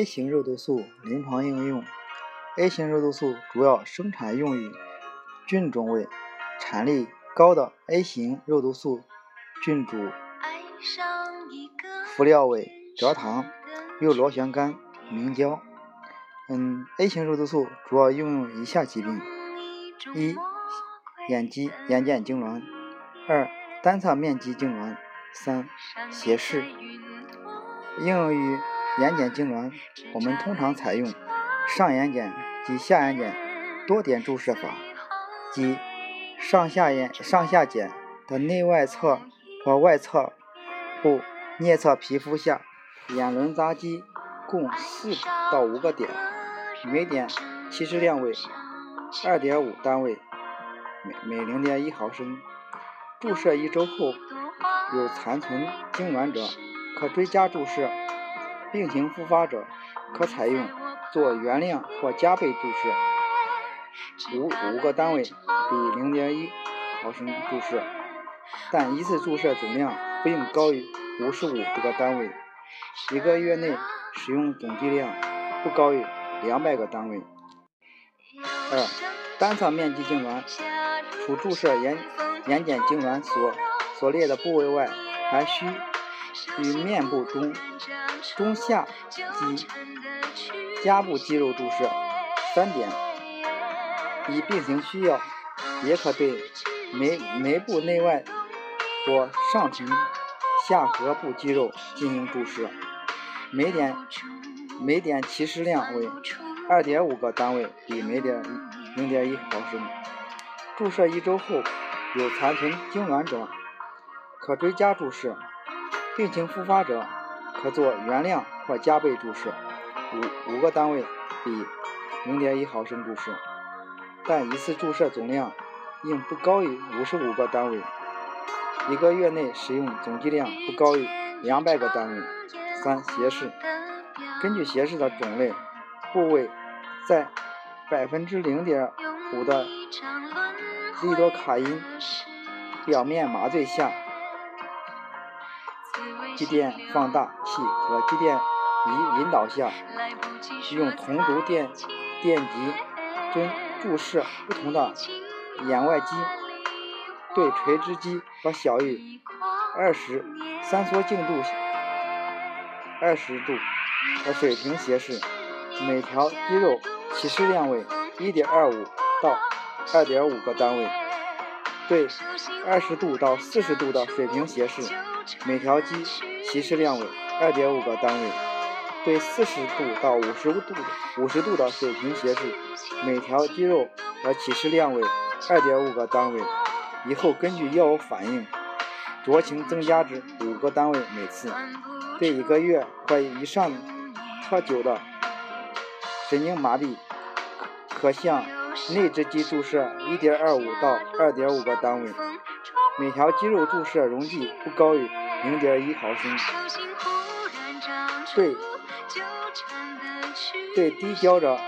A 型肉毒素临床应用：A 型肉毒素主要生产用于菌种为产力高的 A 型肉毒素菌株，辅料为蔗糖、右螺旋杆、明胶。嗯，A 型肉毒素主要应用以下疾病：一、眼肌眼睑痉挛；二、单侧面肌痉挛；三、斜视。应用于眼睑痉挛，我们通常采用上眼睑及下眼睑多点注射法，即上下眼上下睑的内外侧或外侧部颞侧皮肤下眼轮匝肌共四到五个点，每点起始量为二点五单位每每零点一毫升。注射一周后有残存痉挛者，可追加注射。病情复发者可采用做原量或加倍注射，五五个单位比零点一毫升注射，但一次注射总量不应高于五十五个单位，一个月内使用总剂量不高于两百个单位。二、单侧面积痉挛，除注射眼眼睑痉挛所所列的部位外，还需与面部中。中下肌、颊部肌肉注射三点，以病情需要，也可对眉眉部内外或上唇、下颌部肌肉进行注射，每点每点起始量为二点五个单位，比每点零点一毫升。注射一周后有残存痉挛者，可追加注射，病情复发者。可做原量或加倍注射，五五个单位比零点一毫升注射，但一次注射总量应不高于五十五个单位，一个月内使用总剂量不高于两百个单位。三、斜视，根据斜视的种类、部位，在百分之零点五的利多卡因表面麻醉下。肌电放大器和肌电仪引导下，用同轴电电极针注射不同的眼外肌，对垂直肌和小于二十三缩净度二十度的水平斜视，每条肌肉起始量为一点二五到二点五个单位；对二十度到四十度的水平斜视，每条肌起始量为二点五个单位，对四十度到五十度五十度的水平斜视，每条肌肉的起始量为二点五个单位。以后根据药物反应，酌情增加至五个单位每次。对一个月或以上特久的神经麻痹，可向内直肌注射一点二五到二点五个单位，每条肌肉注射溶剂不高于。零点一毫升，对对低焦者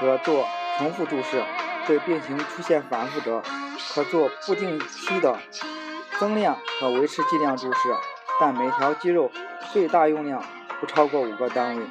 可做重复注射，对病情出现反复者可做不定期的增量和维持剂量注射，但每条肌肉最大用量不超过五个单位。